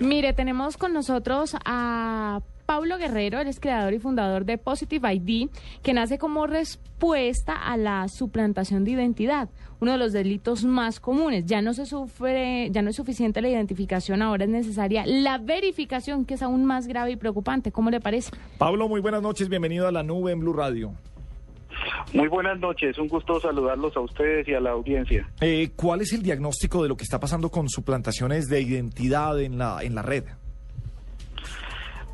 Mire, tenemos con nosotros a Pablo Guerrero, él es creador y fundador de Positive ID, que nace como respuesta a la suplantación de identidad, uno de los delitos más comunes. Ya no se sufre, ya no es suficiente la identificación, ahora es necesaria la verificación, que es aún más grave y preocupante. ¿Cómo le parece? Pablo, muy buenas noches, bienvenido a la nube en Blue Radio. Muy buenas noches, un gusto saludarlos a ustedes y a la audiencia. Eh, ¿Cuál es el diagnóstico de lo que está pasando con suplantaciones de identidad en la, en la red?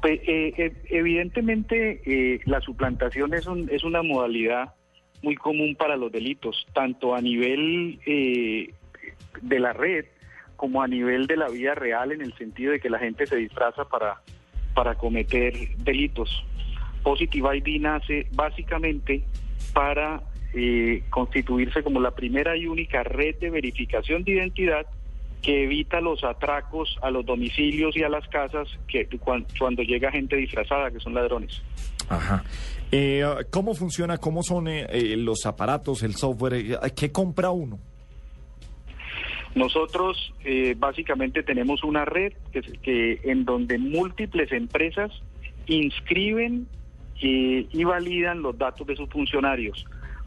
Pues, eh, eh, evidentemente, eh, la suplantación es, un, es una modalidad muy común para los delitos, tanto a nivel eh, de la red como a nivel de la vida real, en el sentido de que la gente se disfraza para, para cometer delitos. Positive ID nace básicamente para eh, constituirse como la primera y única red de verificación de identidad que evita los atracos a los domicilios y a las casas que cuan- cuando llega gente disfrazada, que son ladrones. Ajá. Eh, ¿Cómo funciona? ¿Cómo son eh, eh, los aparatos, el software? Eh, ¿Qué compra uno? Nosotros eh, básicamente tenemos una red que, que en donde múltiples empresas inscriben eh, y validan los datos de sus funcionarios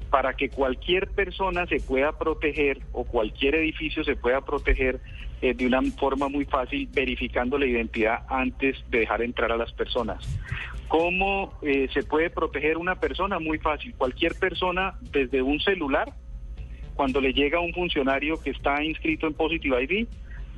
para que cualquier persona se pueda proteger o cualquier edificio se pueda proteger eh, de una forma muy fácil verificando la identidad antes de dejar entrar a las personas. ¿Cómo eh, se puede proteger una persona? Muy fácil. Cualquier persona desde un celular cuando le llega a un funcionario que está inscrito en Positive ID,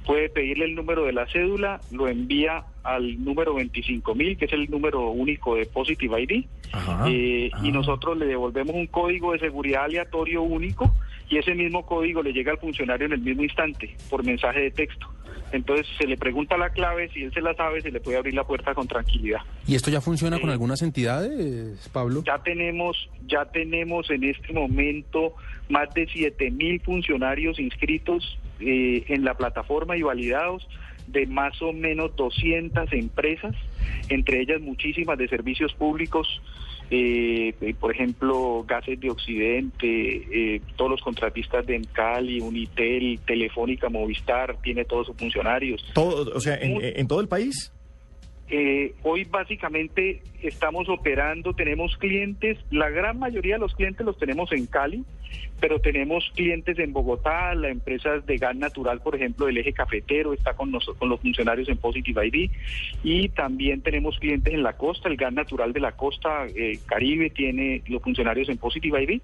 puede pedirle el número de la cédula, lo envía al número 25.000, que es el número único de Positive ID, Ajá, eh, y nosotros le devolvemos un código de seguridad aleatorio único y ese mismo código le llega al funcionario en el mismo instante por mensaje de texto. Entonces se le pregunta la clave, si él se la sabe, se le puede abrir la puerta con tranquilidad. ¿Y esto ya funciona con Sí. algunas entidades, Pablo? Ya tenemos, ya tenemos en este momento más de 7 mil funcionarios inscritos eh, en la plataforma y validados de más o menos 200 empresas, entre ellas muchísimas de servicios públicos, eh, por ejemplo, Gases de Occidente, eh, todos los contratistas de Encali, Unitel, Telefónica, Movistar, tiene todos sus funcionarios. Todo, o sea, en todo el país. Eh, hoy básicamente estamos operando, tenemos clientes, la gran mayoría de los clientes los tenemos en Cali, pero tenemos clientes en Bogotá, la empresa de gas natural, por ejemplo, del eje cafetero está con, nos- con los funcionarios en Positive ID y también tenemos clientes en la costa, el gas natural de la costa eh, Caribe tiene los funcionarios en Positive ID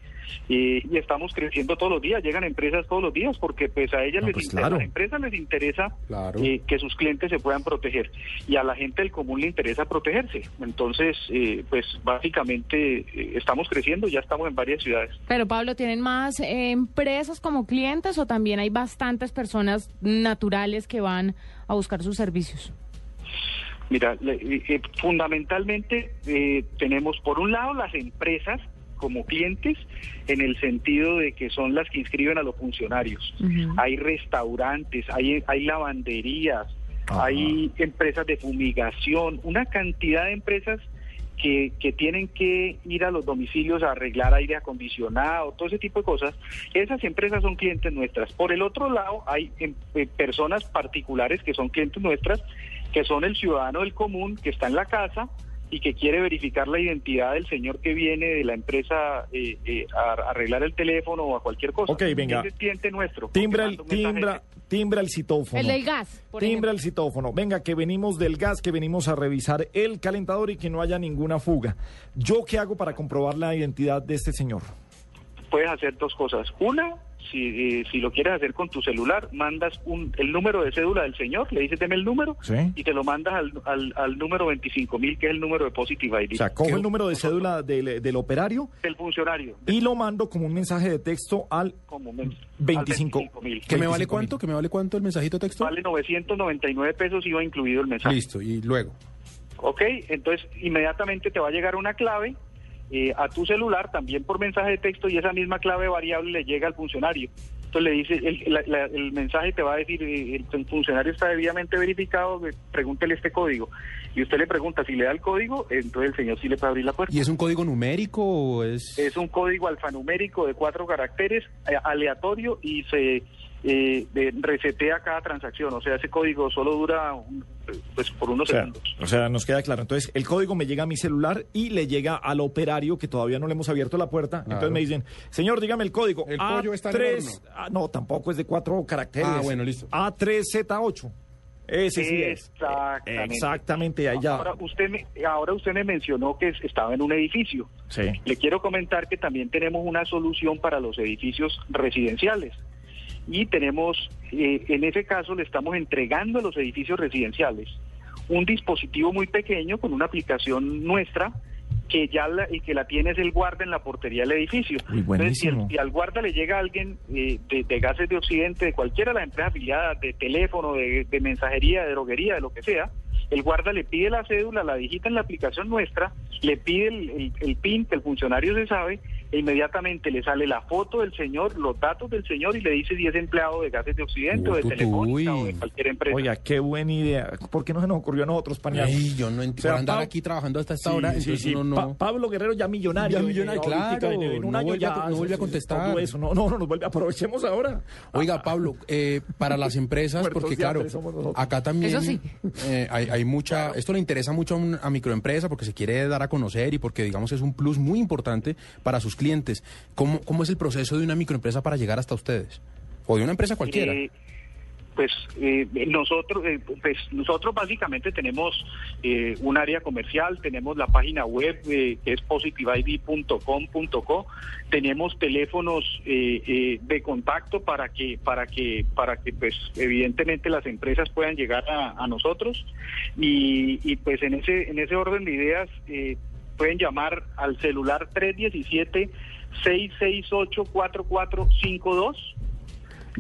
y estamos creciendo todos los días, llegan empresas todos los días porque pues a ellas No, les pues, interesa, claro. a las empresas les interesa Claro. eh, que sus clientes se puedan proteger y a la gente del común le interesa protegerse. Entonces, eh, pues básicamente eh, estamos creciendo, ya estamos en varias ciudades. Pero Pablo, ¿tienen más eh, empresas como clientes o también hay bastantes personas naturales que van a buscar sus servicios? Mira, le- eh, eh, fundamentalmente eh, tenemos por un lado las empresas como clientes en el sentido de que son las que inscriben a los funcionarios. Hay restaurantes, hay, hay lavanderías, hay empresas de fumigación, una cantidad de empresas que, que tienen que ir a los domicilios a arreglar aire acondicionado, todo ese tipo de cosas. Esas empresas son clientes nuestras. Por el otro lado, hay em, eh, personas particulares que son clientes nuestras, que son el ciudadano del común, que está en la casa y que quiere verificar la identidad del señor que viene de la empresa eh, eh, a arreglar el teléfono o a cualquier cosa. Ok, venga. Es cliente nuestro. Timbra el, timbra, timbra el citófono. El del gas, por Timbra ejemplo. el citófono. Venga, que venimos del gas, que venimos a revisar el calentador y que no haya ninguna fuga. ¿Yo qué hago para comprobar la identidad de este señor? Puedes hacer dos cosas. Una, si, eh, si lo quieres hacer con tu celular, mandas un, el número de cédula del señor, le dices deme el número Sí. y te lo mandas al, al, al número 25.000, que es el número de Positive ID O sea, cojo ¿Qué- el número de cédula del, del operario del funcionario. y lo mando como un mensaje de texto al Como men- 25. al 25.000. ¿Que me vale 25.000. cuánto? ¿Que me vale cuánto el mensajito texto? Vale 999 pesos, iba incluido el mensaje. Listo, y luego. Ok, entonces inmediatamente te va a llegar una clave eh, a tu celular, también por mensaje de texto, y esa misma clave variable le llega al funcionario. Entonces le dice, el, la- la- el mensaje te va a decir, eh, el, el funcionario está debidamente verificado, eh, pregúntele este código. Y usted le pregunta si le da el código, entonces el señor sí le puede abrir la puerta. ¿Y es un código numérico o es...? Es un código alfanumérico de cuatro caracteres, eh, aleatorio, y se eh, de, resetea cada transacción, o sea, ese código solo dura un- pues por unos O sea, segundos. o sea, nos queda claro. Entonces, el código me llega a mi celular y le llega al operario que todavía no le hemos abierto la puerta. Entonces me dicen, señor, dígame el código. El pollo está en el A3, horno. no, tampoco es de cuatro caracteres. Ah, bueno, listo. A3Z8. Ese sí es. Exactamente. Exactamente, ya. Ahora usted me, ahora usted me mencionó que es- estaba en un edificio. Sí. Le quiero comentar que también tenemos una solución para los edificios residenciales. Y tenemos, eh, en ese caso, le estamos entregando a los edificios residenciales un dispositivo muy pequeño con una aplicación nuestra que ya la, el que la tiene es el guarda en la portería del edificio. Uy, Entonces, si, el- buenísimo. si al guarda le llega alguien eh, de, de gases de Occidente, de cualquiera de las empresas afiliadas, de teléfono, de, de mensajería, de droguería, de lo que sea, el guarda le pide la cédula, la digita en la aplicación nuestra, le pide el, el- el PIN que el funcionario se sabe, e inmediatamente le sale la foto del señor, los datos del señor y le dice si es empleado de gases de Occidente o de Uy, Telefónica o de cualquier empresa. Oiga, qué buena idea. ¿Por qué no se nos ocurrió a nosotros, pañal? Ay, yo no entiendo. O sea, andar Pa- aquí trabajando hasta esta Sí, hora, sí, sí. no... Pa- Pablo Guerrero ya millonario. Ya millonario, claro, en un no año vuelve a- ya, no vuelve a contestar. todo eso. No, no, no nos vuelve. Aprovechemos ahora. Oiga, Pablo, eh, para las empresas, porque claro, hambre somos nosotros. acá también Eso sí. eh, hay, hay mucha, esto le interesa mucho a, un- a microempresa porque se quiere dar a conocer y porque digamos es un plus muy importante para sus clientes. ¿Cómo, cómo es el proceso de una microempresa para llegar hasta ustedes? O de una empresa cualquiera. Eh, pues eh, nosotros eh, pues nosotros básicamente tenemos eh, un área comercial tenemos la página web eh, que es positiveid.com.co tenemos teléfonos de contacto para que para que para que pues evidentemente las empresas puedan llegar a, nosotros y, y, pues en ese en ese orden de ideas pueden llamar al celular 317 668 4452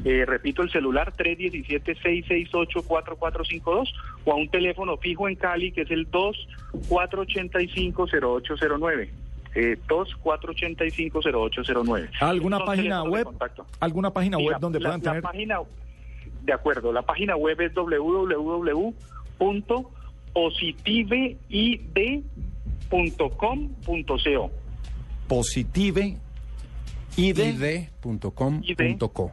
eh, repito, el celular 317-668-4452 o a un teléfono fijo en Cali que es el 2485-0809. Eh, 2485-0809. ¿Alguna página web? ¿Alguna página web la- donde la- puedan la tener? página, de acuerdo, la página web es www.positiveid.com.co. Positive ID. id.com.co.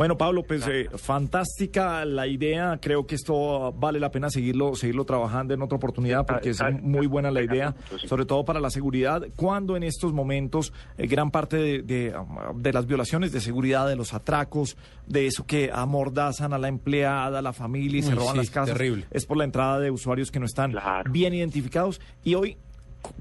Bueno, Pablo, pues eh, fantástica la idea. Creo que esto vale la pena seguirlo, seguirlo trabajando en otra oportunidad porque es Ah, ah, muy buena la idea, sobre todo para la seguridad. Cuando en estos momentos eh, gran parte de, um, las violaciones de seguridad, de los atracos, de eso que amordazan a la empleada, a la familia y se roban las casas, es por la entrada de usuarios que no están bien identificados. Y hoy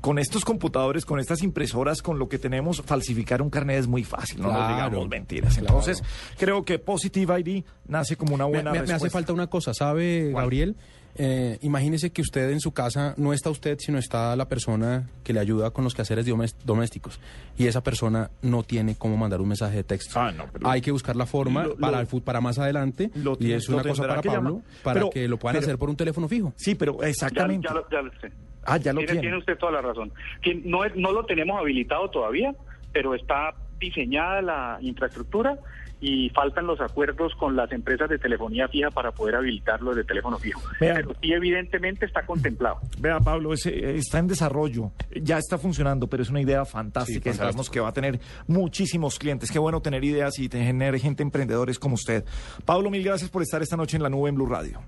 con estos computadores, con estas impresoras, con lo que tenemos, falsificar un carnet es muy fácil, no nos Claro. digamos mentiras. Entonces, creo que Positive ID nace como una buena me- me hace falta una cosa, ¿sabe, Gabriel? Eh, imagínese que usted en su casa no está usted, sino está la persona que le ayuda con los quehaceres domésticos. Y esa persona no tiene cómo mandar un mensaje de texto. Ah, no, pero- Hay que buscar la forma Lo- para, lo- el para más adelante. lo y es una cosa para Pablo, para Pero- que lo puedan pero- hacer por un teléfono fijo. Sí, pero Ya, exactamente. ya ya lo sé. Ah, ya lo tiene, tiene. tiene usted toda la razón. No, es- no lo tenemos habilitado todavía, pero está diseñada la infraestructura y faltan los acuerdos con las empresas de telefonía fija para poder habilitarlo de teléfono fijo. Vea. Pero sí, evidentemente está contemplado. Vea, Pablo, ese, eh, está en desarrollo, ya está funcionando, pero es una idea fantástica Sí, y sabemos que va a tener muchísimos clientes. Qué bueno tener ideas y tener gente emprendedores como usted. Pablo, mil gracias por estar esta noche en la nube en Blue Radio.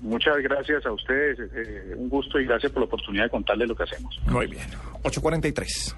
Muchas gracias a ustedes, eh, un gusto y gracias por la oportunidad de contarles lo que hacemos. Muy bien. 843.